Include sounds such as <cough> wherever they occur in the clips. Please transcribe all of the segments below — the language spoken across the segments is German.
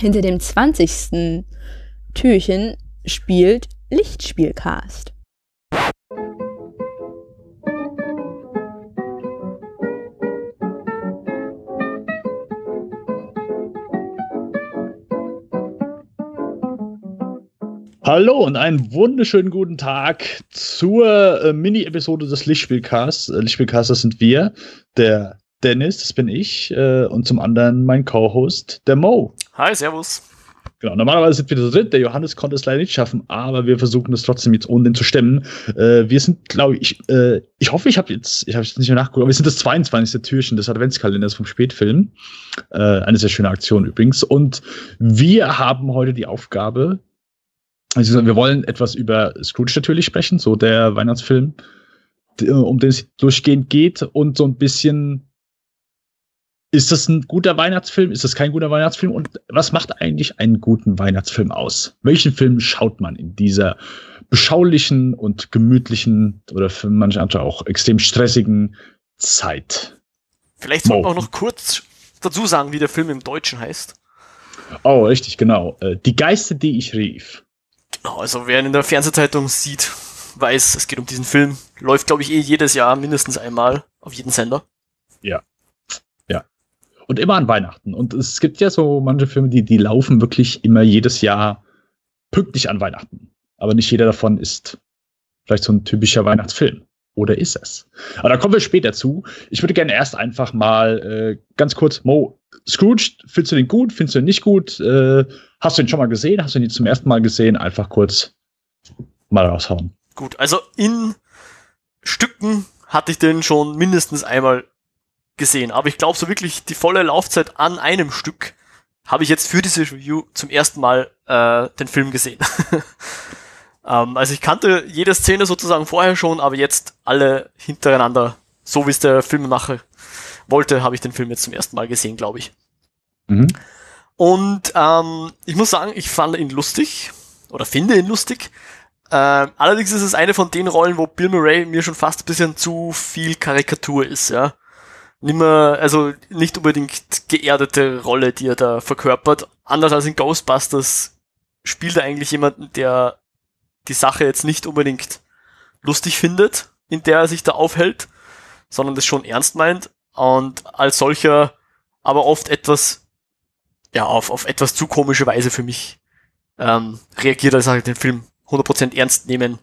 Hinter dem 20. Türchen spielt Lichtspielcast. Hallo und einen wunderschönen guten Tag zur äh, Mini-Episode des Lichtspielcasts. Äh, sind wir, der Dennis, das bin ich, äh, und zum anderen mein Co-Host, der Mo. Hi, servus. Genau, normalerweise sind wir zu dritt. Der Johannes konnte es leider nicht schaffen, aber wir versuchen es trotzdem jetzt ohne den zu stemmen. Äh, wir sind, glaube ich, äh, ich hoffe, ich habe jetzt, ich habe jetzt nicht mehr nachgeguckt, aber wir sind das 22. Türchen des Adventskalenders vom Spätfilm. Äh, eine sehr schöne Aktion übrigens. Und wir haben heute die Aufgabe, also wir wollen etwas über Scrooge natürlich sprechen, so der Weihnachtsfilm, um den es durchgehend geht und so ein bisschen ist das ein guter Weihnachtsfilm? Ist das kein guter Weihnachtsfilm? Und was macht eigentlich einen guten Weihnachtsfilm aus? Welchen Film schaut man in dieser beschaulichen und gemütlichen oder für manche andere auch extrem stressigen Zeit? Vielleicht sollten wir auch noch kurz dazu sagen, wie der Film im Deutschen heißt. Oh, richtig, genau. Äh, die Geister, die ich rief. Genau, also wer ihn in der Fernsehzeitung sieht, weiß, es geht um diesen Film. Läuft, glaube ich, eh jedes Jahr mindestens einmal auf jeden Sender. Ja. Und immer an Weihnachten. Und es gibt ja so manche Filme, die, die laufen wirklich immer jedes Jahr pünktlich an Weihnachten. Aber nicht jeder davon ist vielleicht so ein typischer Weihnachtsfilm. Oder ist es? Aber da kommen wir später zu. Ich würde gerne erst einfach mal äh, ganz kurz, Mo, Scrooge, findest du den gut? Findest du den nicht gut? Äh, hast du ihn schon mal gesehen? Hast du ihn zum ersten Mal gesehen? Einfach kurz mal raushauen. Gut, also in Stücken hatte ich den schon mindestens einmal gesehen. Aber ich glaube, so wirklich die volle Laufzeit an einem Stück habe ich jetzt für diese Review zum ersten Mal äh, den Film gesehen. <laughs> ähm, also ich kannte jede Szene sozusagen vorher schon, aber jetzt alle hintereinander, so wie es der Filmemacher wollte, habe ich den Film jetzt zum ersten Mal gesehen, glaube ich. Mhm. Und ähm, ich muss sagen, ich fand ihn lustig oder finde ihn lustig. Äh, allerdings ist es eine von den Rollen, wo Bill Murray mir schon fast ein bisschen zu viel Karikatur ist, ja. Nimmer, also nicht unbedingt geerdete Rolle, die er da verkörpert. Anders als in Ghostbusters spielt er eigentlich jemanden, der die Sache jetzt nicht unbedingt lustig findet, in der er sich da aufhält, sondern das schon ernst meint und als solcher aber oft etwas, ja, auf, auf etwas zu komische Weise für mich ähm, reagiert, als er den Film 100% ernst nehmen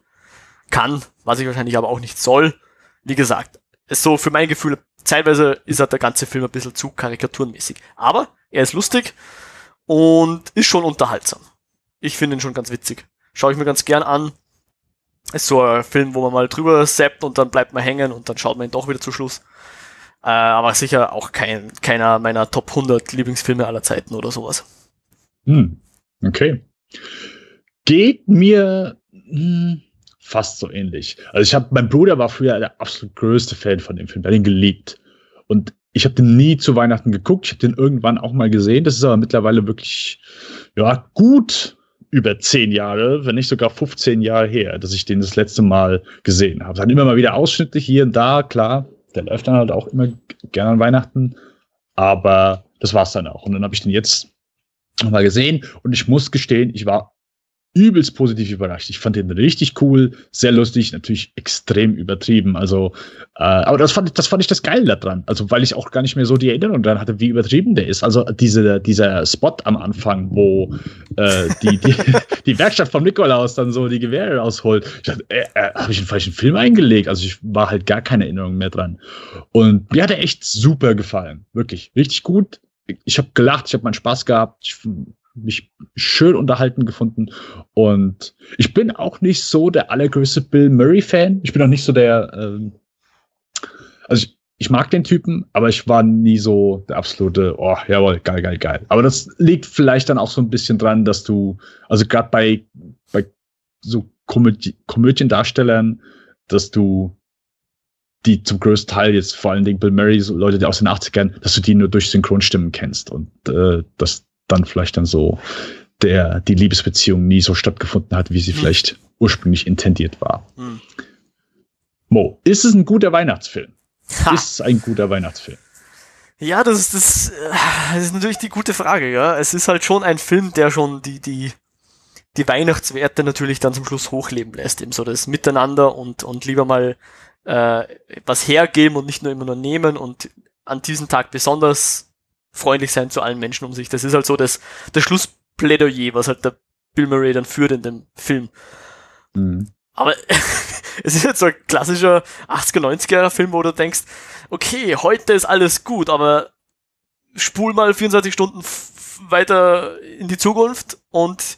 kann, was ich wahrscheinlich aber auch nicht soll. Wie gesagt, ist so für mein Gefühl, zeitweise ist halt der ganze Film ein bisschen zu karikaturenmäßig. Aber er ist lustig und ist schon unterhaltsam. Ich finde ihn schon ganz witzig. Schaue ich mir ganz gern an. Ist so ein Film, wo man mal drüber zappt und dann bleibt man hängen und dann schaut man ihn doch wieder zu Schluss. Äh, aber sicher auch kein, keiner meiner Top 100 Lieblingsfilme aller Zeiten oder sowas. Hm, okay. Geht mir hm, fast so ähnlich. Also ich habe, mein Bruder war früher der absolut größte Fan von dem Film, der hat ihn geliebt. Und ich habe den nie zu Weihnachten geguckt. Ich habe den irgendwann auch mal gesehen. Das ist aber mittlerweile wirklich, ja, gut über zehn Jahre, wenn nicht sogar 15 Jahre her, dass ich den das letzte Mal gesehen habe. Dann immer mal wieder Ausschnitte hier und da, klar der läuft dann halt auch immer gerne an Weihnachten. Aber das war's dann auch. Und dann habe ich den jetzt nochmal gesehen und ich muss gestehen, ich war übelst positiv überrascht. Ich fand den richtig cool, sehr lustig, natürlich extrem übertrieben. Also, äh, aber das fand, ich, das fand ich das Geile daran. Also, weil ich auch gar nicht mehr so die Erinnerung daran hatte, wie übertrieben der ist. Also, diese, dieser Spot am Anfang, wo äh, die, die, <laughs> die Werkstatt von Nikolaus dann so die Gewehre rausholt. Ich dachte, äh, äh, habe ich einen falschen Film eingelegt? Also, ich war halt gar keine Erinnerung mehr dran. Und mir hat er echt super gefallen. Wirklich, richtig gut. Ich habe gelacht, ich habe meinen Spaß gehabt. Ich mich schön unterhalten gefunden. Und ich bin auch nicht so der allergrößte Bill Murray-Fan. Ich bin auch nicht so der, ähm, also ich, ich mag den Typen, aber ich war nie so der absolute, oh, jawohl, geil, geil, geil. Aber das liegt vielleicht dann auch so ein bisschen dran, dass du, also gerade bei, bei so Komödie Komödiendarstellern, dass du die zum größten Teil jetzt vor allen Dingen Bill Murray, so Leute, die aus den 80ern, dass du die nur durch Synchronstimmen kennst und äh, das dann vielleicht dann so der die Liebesbeziehung nie so stattgefunden hat, wie sie hm. vielleicht ursprünglich intendiert war. Hm. Mo, ist es ein guter Weihnachtsfilm? Ha. Ist es ein guter Weihnachtsfilm? Ja, das ist, das, das ist natürlich die gute Frage, ja. Es ist halt schon ein Film, der schon die, die, die Weihnachtswerte natürlich dann zum Schluss hochleben lässt. Eben so das Miteinander und, und lieber mal äh, was hergeben und nicht nur immer nur nehmen und an diesem Tag besonders freundlich sein zu allen Menschen um sich. Das ist halt so das, das Schlussplädoyer, was halt der Bill Murray dann führt in dem Film. Mhm. Aber <laughs> es ist jetzt so ein klassischer 80er, 90er Film, wo du denkst, okay, heute ist alles gut, aber spul mal 24 Stunden weiter in die Zukunft und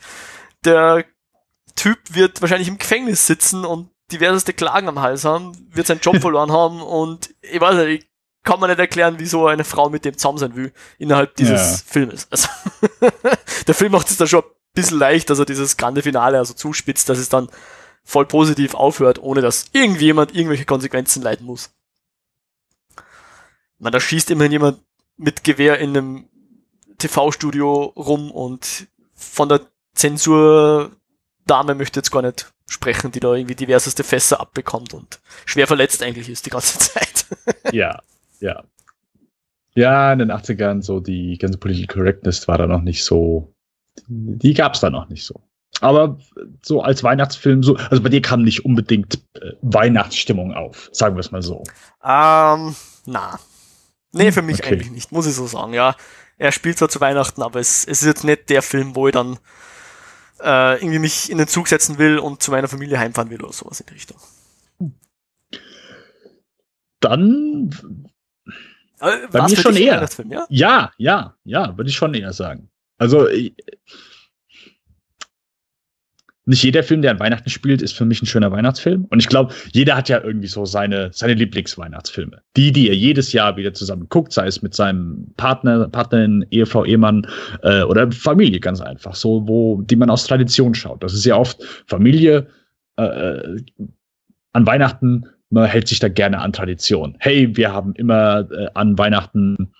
der Typ wird wahrscheinlich im Gefängnis sitzen und diverseste Klagen am Hals haben, wird seinen Job <laughs> verloren haben und ich weiß nicht, ich kann man nicht erklären, wieso eine Frau mit dem zusammen sein will innerhalb dieses ja. Filmes. Also <laughs> der Film macht es da schon ein bisschen leicht, dass er dieses grande Finale also zuspitzt, dass es dann voll positiv aufhört, ohne dass irgendjemand irgendwelche Konsequenzen leiden muss. Man, da schießt immerhin jemand mit Gewehr in einem TV-Studio rum und von der Zensurdame möchte jetzt gar nicht sprechen, die da irgendwie diverseste Fässer abbekommt und schwer verletzt eigentlich ist die ganze <laughs> Zeit. ja, ja. Ja, in den 80ern so die ganze Political Correctness war da noch nicht so, die gab es da noch nicht so. Aber so als Weihnachtsfilm, so, also bei dir kam nicht unbedingt äh, Weihnachtsstimmung auf, sagen wir es mal so. Ähm, na. Nee, für mich okay. eigentlich nicht, muss ich so sagen, ja. Er spielt zwar zu Weihnachten, aber es, es ist jetzt nicht der Film, wo ich dann äh, irgendwie mich in den Zug setzen will und zu meiner Familie heimfahren will oder sowas in die Richtung. Dann äh, bei mir schon eher. Ja? ja, ja, ja, würde ich schon eher sagen. Also ich, nicht jeder Film, der an Weihnachten spielt, ist für mich ein schöner Weihnachtsfilm. Und ich glaube, jeder hat ja irgendwie so seine, seine Lieblingsweihnachtsfilme. Die, die er jedes Jahr wieder zusammen guckt, sei es mit seinem Partner, Partnerin, Ehefrau, Ehemann äh, oder Familie ganz einfach. So, wo, die man aus Tradition schaut. Das ist ja oft Familie äh, äh an Weihnachten, man hält sich da gerne an Tradition. Hey, wir haben immer äh, an Weihnachten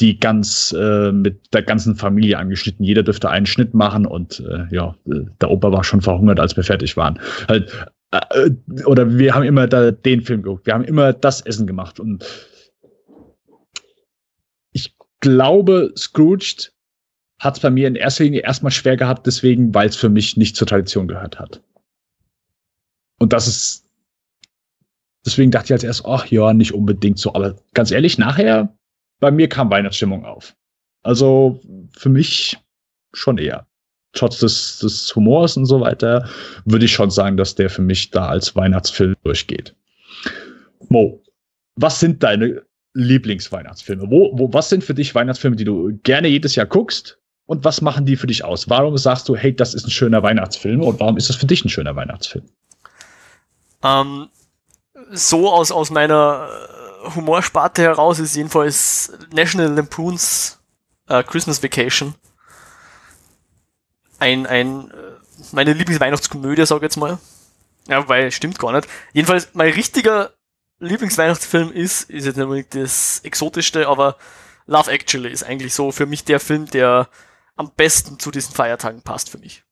die ganz äh, mit der ganzen Familie angeschnitten. Jeder dürfte einen Schnitt machen und äh, ja, der Opa war schon verhungert, als wir fertig waren. Halt, äh, oder wir haben immer da den Film geguckt. Wir haben immer das Essen gemacht und ich glaube, Scrooged hat es bei mir in erster Linie erstmal schwer gehabt, deswegen, weil es für mich nicht zur Tradition gehört hat. Und das ist deswegen dachte ich als erst, ach ja, nicht unbedingt so. Aber ganz ehrlich, nachher bei mir kam Weihnachtsstimmung auf. Also für mich schon eher. Trotz des, des Humors und so weiter, würde ich schon sagen, dass der für mich da als Weihnachtsfilm durchgeht. Mo, was sind deine Lieblingsweihnachtsfilme? Wo, wo, was sind für dich Weihnachtsfilme, die du gerne jedes Jahr guckst? Und was machen die für dich aus? Warum sagst du, hey, das ist ein schöner Weihnachtsfilm? Und warum ist das für dich ein schöner Weihnachtsfilm? Ähm, so aus, aus meiner Humorsparte heraus ist jedenfalls National Lampoons uh, Christmas Vacation. Ein, ein, äh, meine Lieblingsweihnachtskomödie, sag ich jetzt mal. Ja, weil, stimmt gar nicht. Jedenfalls, mein richtiger Lieblingsweihnachtsfilm ist, ist jetzt nicht unbedingt das exotischste, aber Love Actually ist eigentlich so für mich der Film, der am besten zu diesen Feiertagen passt für mich.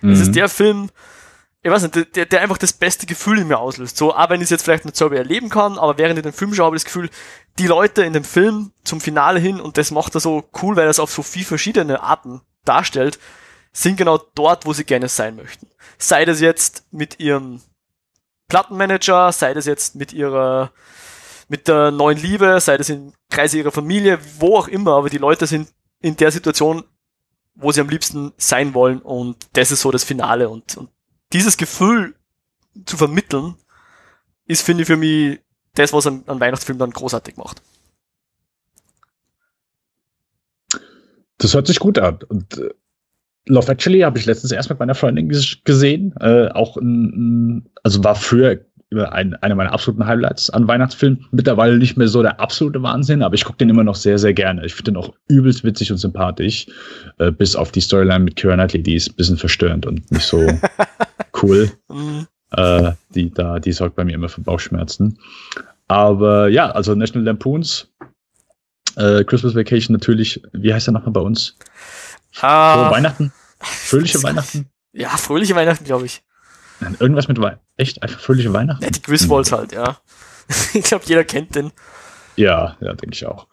Mhm. Es ist der Film, ich weiß nicht, der, der einfach das beste Gefühl in mir auslöst. So, auch wenn ich es jetzt vielleicht nicht selber erleben kann, aber während ich den Film schaue, habe ich das Gefühl, die Leute in dem Film zum Finale hin, und das macht er so cool, weil er es auf so viele verschiedene Arten darstellt, sind genau dort, wo sie gerne sein möchten. Sei das jetzt mit ihrem Plattenmanager, sei das jetzt mit ihrer, mit der neuen Liebe, sei das im Kreise ihrer Familie, wo auch immer, aber die Leute sind in der Situation, wo sie am liebsten sein wollen und das ist so das Finale und, und dieses Gefühl zu vermitteln, ist, finde ich, für mich das, was ein, ein Weihnachtsfilm dann großartig macht. Das hört sich gut an. Und äh, Love Actually habe ich letztens erst mit meiner Freundin gesehen. Äh, auch ein, also war früher ein, einer meiner absoluten Highlights an Weihnachtsfilmen. Mittlerweile nicht mehr so der absolute Wahnsinn, aber ich gucke den immer noch sehr, sehr gerne. Ich finde den auch übelst witzig und sympathisch. Äh, bis auf die Storyline mit Keira Knightley, die ist ein bisschen verstörend und nicht so <laughs> cool. Mhm. Äh, die, da, die sorgt bei mir immer für Bauchschmerzen. Aber ja, also National Lampoons, äh, Christmas Vacation natürlich, wie heißt er nochmal bei uns? Ah, so, Weihnachten? Fröhliche <laughs> Weihnachten? Ja, fröhliche Weihnachten, glaube ich. Irgendwas mit Weihnachten. Echt? Einfach fröhliche Weihnachten? Ja, die Griswolds hm. halt, ja. <laughs> ich glaube, jeder kennt den. Ja, ja, denke ich auch.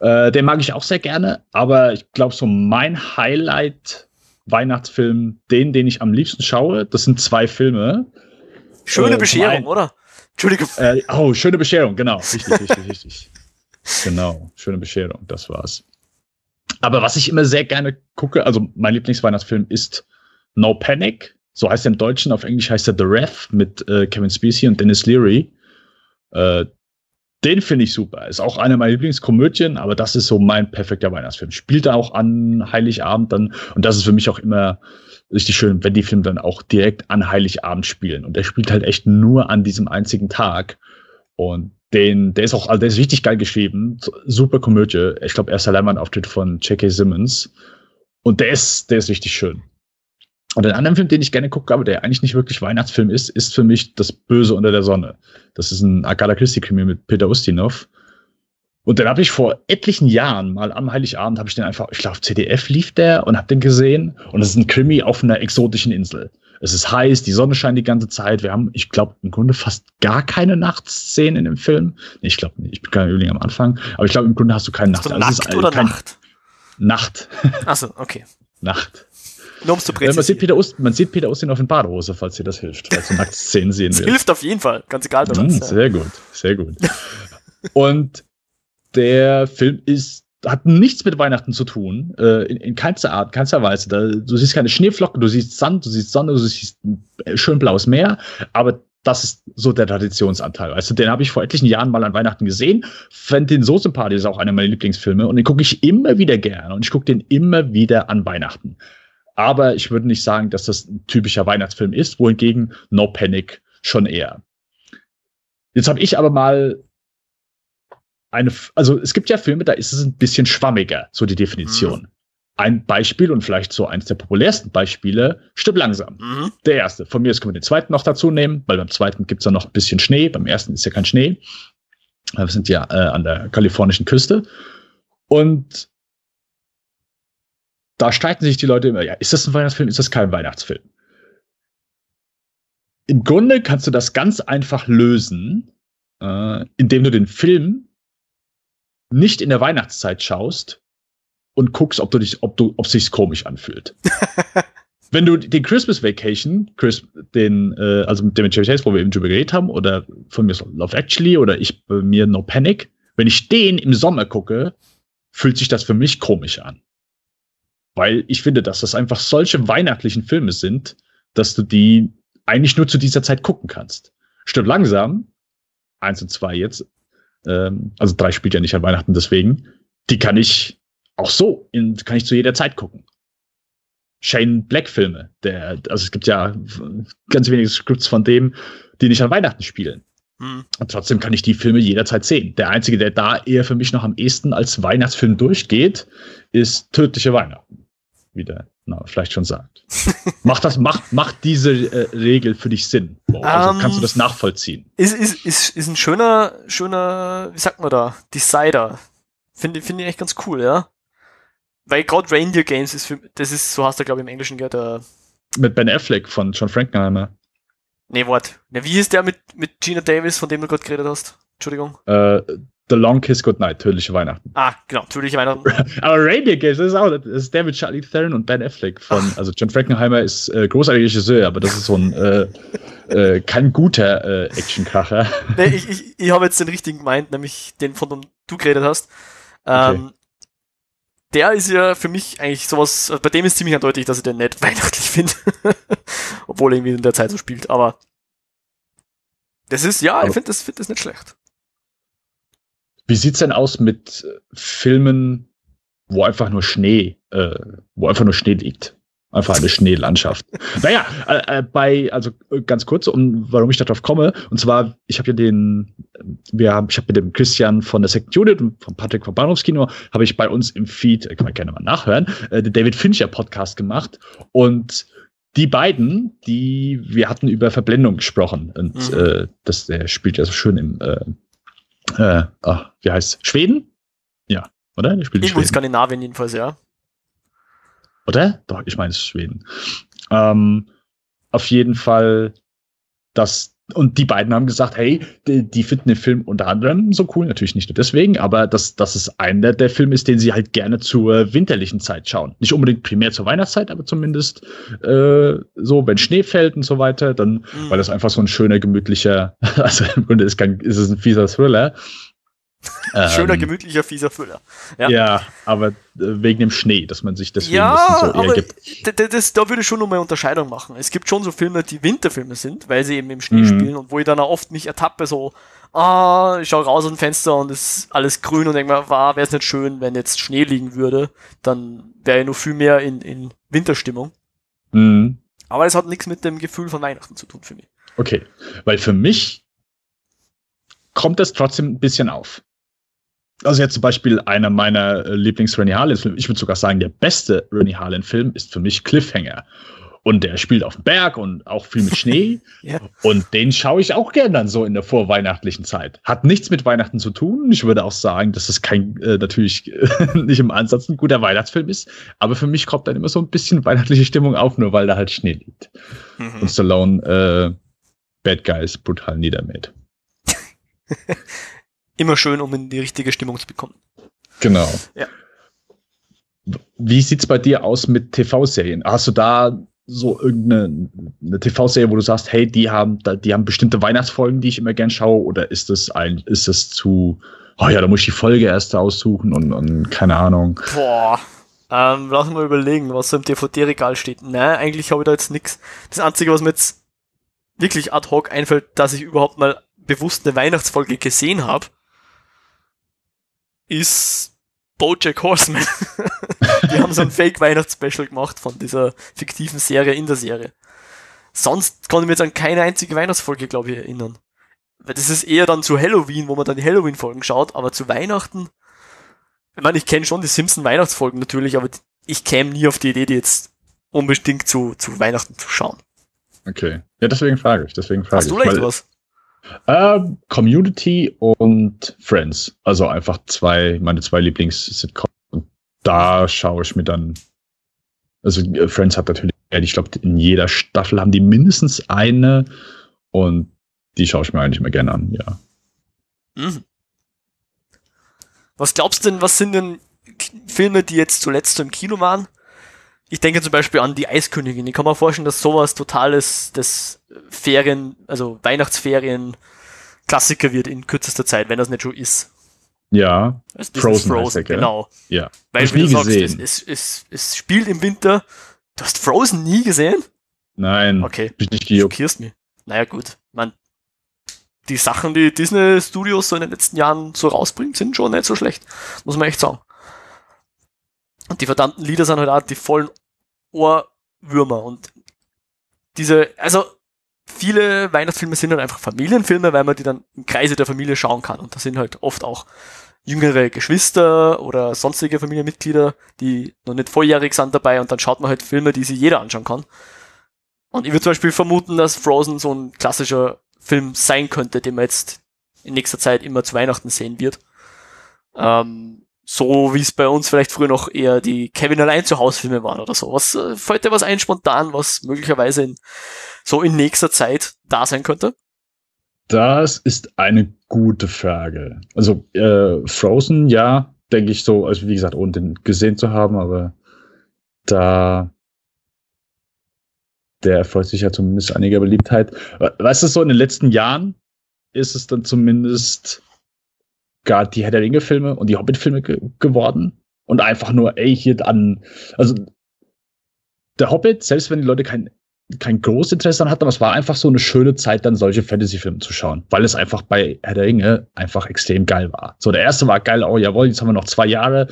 Äh, den mag ich auch sehr gerne, aber ich glaube, so mein Highlight Weihnachtsfilm, den, den ich am liebsten schaue, das sind zwei Filme. Schöne Äh, Bescherung, oder? Entschuldigung. Äh, oh, schöne Bescherung, genau. Richtig, <laughs> richtig, richtig. Genau, schöne Bescherung, das war's. Aber was ich immer sehr gerne gucke, also mein Lieblingsweihnachtsfilm ist No Panic. So heißt er im Deutschen, auf Englisch heißt er The Ref mit äh, Kevin Spacey und Dennis Leary. Äh, den finde ich super. Ist auch eine meiner Lieblingskomödien, aber das ist so mein perfekter Weihnachtsfilm. Spielt er auch an Heiligabend dann. Und das ist für mich auch immer richtig schön, wenn die Filme dann auch direkt an Heiligabend spielen. Und der spielt halt echt nur an diesem einzigen Tag. Und den, der ist auch, also der ist richtig geil geschrieben. Super Komödie. Ich glaube, erster Leinwandauftritt von J.K. Simmons. Und der ist, der ist richtig schön. Und den anderen Film, den ich gerne gucke, aber der eigentlich nicht wirklich Weihnachtsfilm ist, ist für mich Das Böse unter der Sonne. Das ist ein Agatha Christie-Krimi mit Peter Ustinov. Und den habe ich vor etlichen Jahren mal am Heiligabend, habe ich den einfach, ich glaube, auf CDF lief der und habe den gesehen. Und das ist ein Krimi auf einer exotischen Insel. Es ist heiß, die Sonne scheint die ganze Zeit. Wir haben, ich glaube, im Grunde fast gar keine Nachtszenen in dem Film. Nee, ich glaube nicht, ich bin kein Übling am Anfang. Aber ich glaube, im Grunde hast du keine Nacht. So Also es ist nackt oder kein- Nacht? Nacht. Achso, okay. <laughs> Nacht. Nur um zu Äh, man, sieht präzisieren. Peter Ust, man sieht Peter Ustin auf in Badehose, falls dir das hilft, falls du Nacktszenen sehen <laughs> willst. hilft auf jeden Fall, ganz egal bei Mm, sehr gut, sehr gut. Und der Film ist hat nichts mit Weihnachten zu tun, äh, in, in keinster Art, keinster Weise. Da, du siehst keine Schneeflocken, du siehst Sand, du siehst Sonne, du siehst ein äh, schön blaues Meer, aber das ist so der Traditionsanteil. Du, den habe ich vor etlichen Jahren mal an Weihnachten gesehen, fand den so sympathisch, ist auch einer meiner Lieblingsfilme und den gucke ich immer wieder gerne und ich gucke den immer wieder an Weihnachten. Aber ich würde nicht sagen, dass das ein typischer Weihnachtsfilm ist, wohingegen No Panic schon eher. Jetzt habe ich aber mal eine, also es gibt ja Filme, da ist es ein bisschen schwammiger, so die Definition. Ein Beispiel und vielleicht so eins der populärsten Beispiele, Stirb langsam. Mhm. Der erste. Von mir aus können wir den zweiten noch dazu nehmen, weil beim zweiten gibt's ja noch ein bisschen Schnee, beim ersten ist ja kein Schnee. Wir sind ja äh, an der kalifornischen Küste. Und da streiten sich die Leute immer, ja, ist das ein Weihnachtsfilm, ist das kein Weihnachtsfilm? Im Grunde kannst du das ganz einfach lösen, äh, indem du den Film nicht in der Weihnachtszeit schaust und guckst, ob du dich, ob du, ob sich's komisch anfühlt. <laughs> Wenn du den Christmas Vacation, Chris, den, äh, also mit dem mit Chevy Chase, wo wir eben drüber geredet haben, oder von mir so Love Actually oder ich bei mir No Panic, wenn ich den im Sommer gucke, fühlt sich das für mich komisch an. Weil ich finde, dass das einfach solche weihnachtlichen Filme sind, dass du die eigentlich nur zu dieser Zeit gucken kannst. Stirb langsam, eins und zwei jetzt, ähm, also drei spielt ja nicht an Weihnachten, deswegen, die kann ich auch so, in, kann ich zu jeder Zeit gucken. Shane Black Filme, der, also es gibt ja ganz wenige Scripts von dem, die nicht an Weihnachten spielen. Mhm. Und trotzdem kann ich die Filme jederzeit sehen. Der einzige, der da eher für mich noch am ehesten als Weihnachtsfilm durchgeht, ist Tödliche Weihnachten. Wie der Name vielleicht schon sagt. <laughs> macht das, macht, macht diese äh, Regel für dich Sinn? Wow, also Ähm, kannst du das nachvollziehen? Ist, ist, ist, ist ein schöner, schöner, wie sagt man da, Decider. Finde finde ich echt ganz cool, ja. Weil gerade Reindeer Games ist für, das ist, so hast du glaube ich im Englischen gehört, der, Mit Ben Affleck von John Frankenheimer. nee, Wort. Ja, wie hieß der mit, mit Gina Davis, von dem du gerade geredet hast? Entschuldigung. Äh, The Long Kiss Goodnight, Tödliche Weihnachten. Ah, genau, natürlich Weihnachten. <laughs> Aber Reindeer Games, das ist auch, das ist der mit Charlie Theron und Ben Affleck von, also John Frankenheimer ist äh, großartiger Regisseur, aber das ist so ein, äh, äh, kein guter äh, Actionkracher. <laughs> nee, ich, ich, ich habe jetzt den richtigen gemeint, nämlich den, von dem du geredet hast. Ähm, Der ist ja für mich eigentlich sowas, bei dem ist ziemlich eindeutig, dass ich den nicht <laughs> weihnachtlich finde. Obwohl er irgendwie in der Zeit so spielt, aber das ist, ja, ich Aber- finde das, find das nicht schlecht. Wie sieht's denn aus mit Filmen, wo einfach nur Schnee, äh, wo einfach nur Schnee liegt? Einfach eine Schneelandschaft. <laughs> naja, äh, äh, bei, also äh, ganz kurz, um warum ich darauf komme, und zwar, ich habe ja den, wir haben, ich habe mit dem Christian von der Second Unit und von Patrick vom Bahnhofskino, habe ich bei uns im Feed, äh, kann man gerne mal nachhören, äh, den David Fincher Podcast gemacht und die beiden, die, wir hatten über Verblendung gesprochen und Mhm. äh, das, der spielt ja so schön im, äh, äh, ah, wie heißt Schweden? Ja, oder? Der spielt in Irgendwo in. Skandinavien jedenfalls, ja. Oder? Doch, ich meine Schweden. Ähm, auf jeden Fall, dass und die beiden haben gesagt, hey, die, die, finden den Film unter anderem so cool, natürlich nicht nur deswegen, aber dass das ist einer der Filme ist, den sie halt gerne zur winterlichen Zeit schauen. Nicht unbedingt primär zur Weihnachtszeit, aber zumindest äh, so, wenn Schnee fällt und so weiter, dann, mhm. weil das einfach so ein schöner, gemütlicher, <laughs> also im Grunde ist, kein, ist es ein fieser Thriller, Schöner, ähm, gemütlicher, fieser Füller. Ja, ja aber äh, wegen dem Schnee, dass man sich deswegen ja, so eher aber gibt. Das, da würde ich schon nochmal Unterscheidung machen. Es gibt schon so Filme, die Winterfilme sind, weil sie eben im Schnee mhm. spielen und wo ich dann auch oft mich ertappe, so, ah, ich schaue raus aus dem Fenster und es ist alles grün und denke mir, war, wäre es nicht schön, wenn jetzt Schnee liegen würde, dann wäre ich noch viel mehr in, in Winterstimmung. Mhm. Aber es hat nichts mit dem Gefühl von Weihnachten zu tun für mich. Okay, weil für mich kommt das trotzdem ein bisschen auf. Also jetzt zum Beispiel einer meiner äh, Lieblings-Rennie Harlan-Filme, ich würde sogar sagen, der beste Rennie Harlan-Film ist für mich Cliffhanger. Und der spielt auf dem Berg und auch viel mit Schnee. <laughs> ja. Und den schaue ich auch gerne dann so in der vorweihnachtlichen Zeit. Hat nichts mit Weihnachten zu tun. Ich würde auch sagen, dass es kein, äh, natürlich <laughs> nicht im Ansatz ein guter Weihnachtsfilm ist. Aber für mich kommt dann immer so ein bisschen weihnachtliche Stimmung auf, nur weil da halt Schnee liegt. Mhm. Und Stallone, äh, Bad Guys brutal niedermäht. <laughs> immer schön, um in die richtige Stimmung zu bekommen. Genau. Ja. Wie sieht's bei dir aus mit TV-Serien? Hast du da so irgendeine TV-Serie, wo du sagst, hey, die haben, die haben bestimmte Weihnachtsfolgen, die ich immer gern schaue, oder ist das ein, ist das zu, oh ja, da muss ich die Folge erst aussuchen und, und keine Ahnung. Boah. Ähm, lass mal überlegen, was so im DVD-Regal steht. Nein, eigentlich habe ich da jetzt nichts. Das Einzige, was mir jetzt wirklich ad hoc einfällt, dass ich überhaupt mal bewusst eine Weihnachtsfolge gesehen habe, ist Bojack Horseman. <laughs> die haben so ein Fake-Weihnachtsspecial gemacht von dieser fiktiven Serie in der Serie. Sonst konnte ich mir jetzt an keine einzige Weihnachtsfolge, glaube ich, erinnern. Weil das ist eher dann zu Halloween, wo man dann die Halloween-Folgen schaut, aber zu Weihnachten, ich meine, ich kenne schon die Simpson-Weihnachtsfolgen natürlich, aber ich käme nie auf die Idee, die jetzt unbedingt zu, zu Weihnachten zu schauen. Okay. Ja, deswegen frage ich. Deswegen frage Hast du leicht was? Äh, Community und Friends. Also einfach zwei, meine zwei Lieblings-Sitcoms. Und da schaue ich mir dann. Also äh, Friends hat natürlich, ich glaube, in jeder Staffel haben die mindestens eine und die schaue ich mir eigentlich immer gerne an, ja. Mhm. Was glaubst du denn, was sind denn Filme, die jetzt zuletzt im Kino waren? Ich denke zum Beispiel an die Eiskönigin. Ich kann mir vorstellen, dass sowas totales, das Ferien, also Weihnachtsferien Klassiker wird in kürzester Zeit, wenn das nicht schon ist. Ja, also Frozen, Frozen ich, genau. Ja. Weil wie du sagst, es, es, es, es, spielt im Winter. Du hast Frozen nie gesehen? Nein. Okay. Bin nicht schockierst mich. Naja, gut. Man, die Sachen, die Disney Studios so in den letzten Jahren so rausbringt, sind schon nicht so schlecht. Muss man echt sagen. Und die verdammten Lieder sind halt auch die vollen Ohrwürmer und diese, also viele Weihnachtsfilme sind halt einfach Familienfilme, weil man die dann im Kreise der Familie schauen kann. Und da sind halt oft auch jüngere Geschwister oder sonstige Familienmitglieder, die noch nicht volljährig sind dabei und dann schaut man halt Filme, die sich jeder anschauen kann. Und ich würde zum Beispiel vermuten, dass Frozen so ein klassischer Film sein könnte, den man jetzt in nächster Zeit immer zu Weihnachten sehen wird. Ähm, so wie es bei uns vielleicht früher noch eher die Kevin allein zu Hause Filme waren oder so. Was äh, fällt dir was ein spontan, was möglicherweise in, so in nächster Zeit da sein könnte? Das ist eine gute Frage. Also äh, Frozen, ja, denke ich so, also wie gesagt, ohne den gesehen zu haben, aber da der erfreut sich ja zumindest einiger Beliebtheit. Weißt du, so in den letzten Jahren ist es dann zumindest gerade die Herr der Ringe-Filme und die Hobbit-Filme ge geworden. Und einfach nur, ey, hier an. Also, der Hobbit, selbst wenn die Leute kein, kein großes Interesse daran hatten, aber es war einfach so eine schöne Zeit, dann solche Fantasy-Filme zu schauen, weil es einfach bei Herr der Ringe einfach extrem geil war. So, der erste war geil, oh jawohl, jetzt haben wir noch zwei Jahre,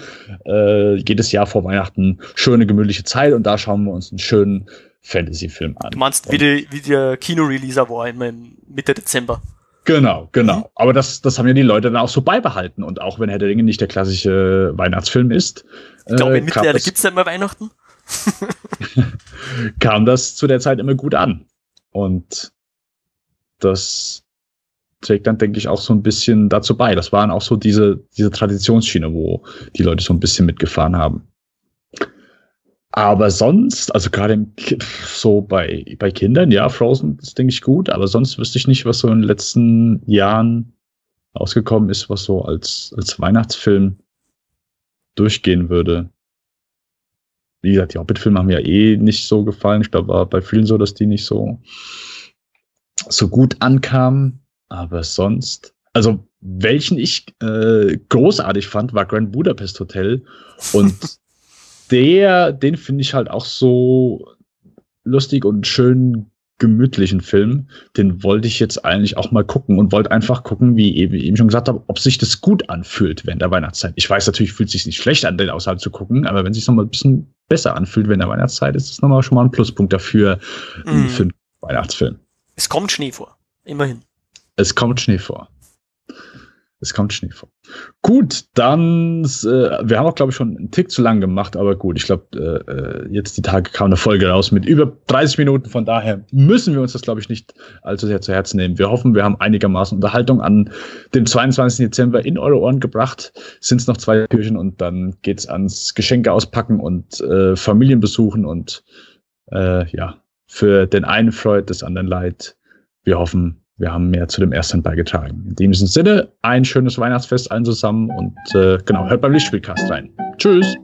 äh, jedes Jahr vor Weihnachten schöne, gemütliche Zeit und da schauen wir uns einen schönen Fantasy-Film an. Du meinst, wie, die, wie der Kino-Releaser war im Mitte Dezember. Genau, genau. Mhm. Aber das, das haben ja die Leute dann auch so beibehalten. Und auch wenn Herr der Ringe nicht der klassische Weihnachtsfilm ist. Ich glaube, in äh, Mittelerde gibt es nicht mehr Weihnachten. <laughs> kam das zu der Zeit immer gut an. Und das trägt dann, denke ich, auch so ein bisschen dazu bei. Das waren auch so diese, diese Traditionsschiene, wo die Leute so ein bisschen mitgefahren haben. Aber sonst, also gerade so bei, bei Kindern, ja, Frozen ist, denke ich, gut, aber sonst wüsste ich nicht, was so in den letzten Jahren ausgekommen ist, was so als, als Weihnachtsfilm durchgehen würde. Wie gesagt, die Hobbit-Filme haben ja eh nicht so gefallen. Ich glaube, war bei vielen so, dass die nicht so, so gut ankamen. Aber sonst, also welchen ich äh, großartig fand, war Grand Budapest Hotel. Und <laughs> der, den finde ich halt auch so lustig und schön gemütlichen Film. Den wollte ich jetzt eigentlich auch mal gucken und wollte einfach gucken, wie eben, eben schon gesagt habe, ob sich das gut anfühlt während der Weihnachtszeit. Ich weiß natürlich, fühlt sich nicht schlecht an, den außerhalb zu gucken, aber wenn es sich nochmal ein bisschen besser anfühlt während der Weihnachtszeit, ist das nochmal schon mal ein Pluspunkt dafür mm. für einen Weihnachtsfilm. Es kommt Schnee vor. Immerhin. Es kommt Schnee vor. Es kommt Schnee vor. Gut, dann, äh, wir haben auch, glaube ich, schon einen Tick zu lang gemacht, aber gut, ich glaube, äh, äh, jetzt die Tage kam eine Folge raus mit über 30 Minuten, von daher müssen wir uns das, glaube ich, nicht allzu sehr zu Herzen nehmen. Wir hoffen, wir haben einigermaßen Unterhaltung an den 22. Dezember in eure Ohren gebracht. Sind es noch zwei Türchen und dann geht's ans Geschenke auspacken und äh, Familien besuchen und äh, ja, für den einen freut, des anderen leid. Wir hoffen, wir haben mehr zu dem ersten beigetragen. In diesem Sinne, ein schönes Weihnachtsfest allen zusammen und äh, genau, hört beim Lichtspielcast rein. Tschüss!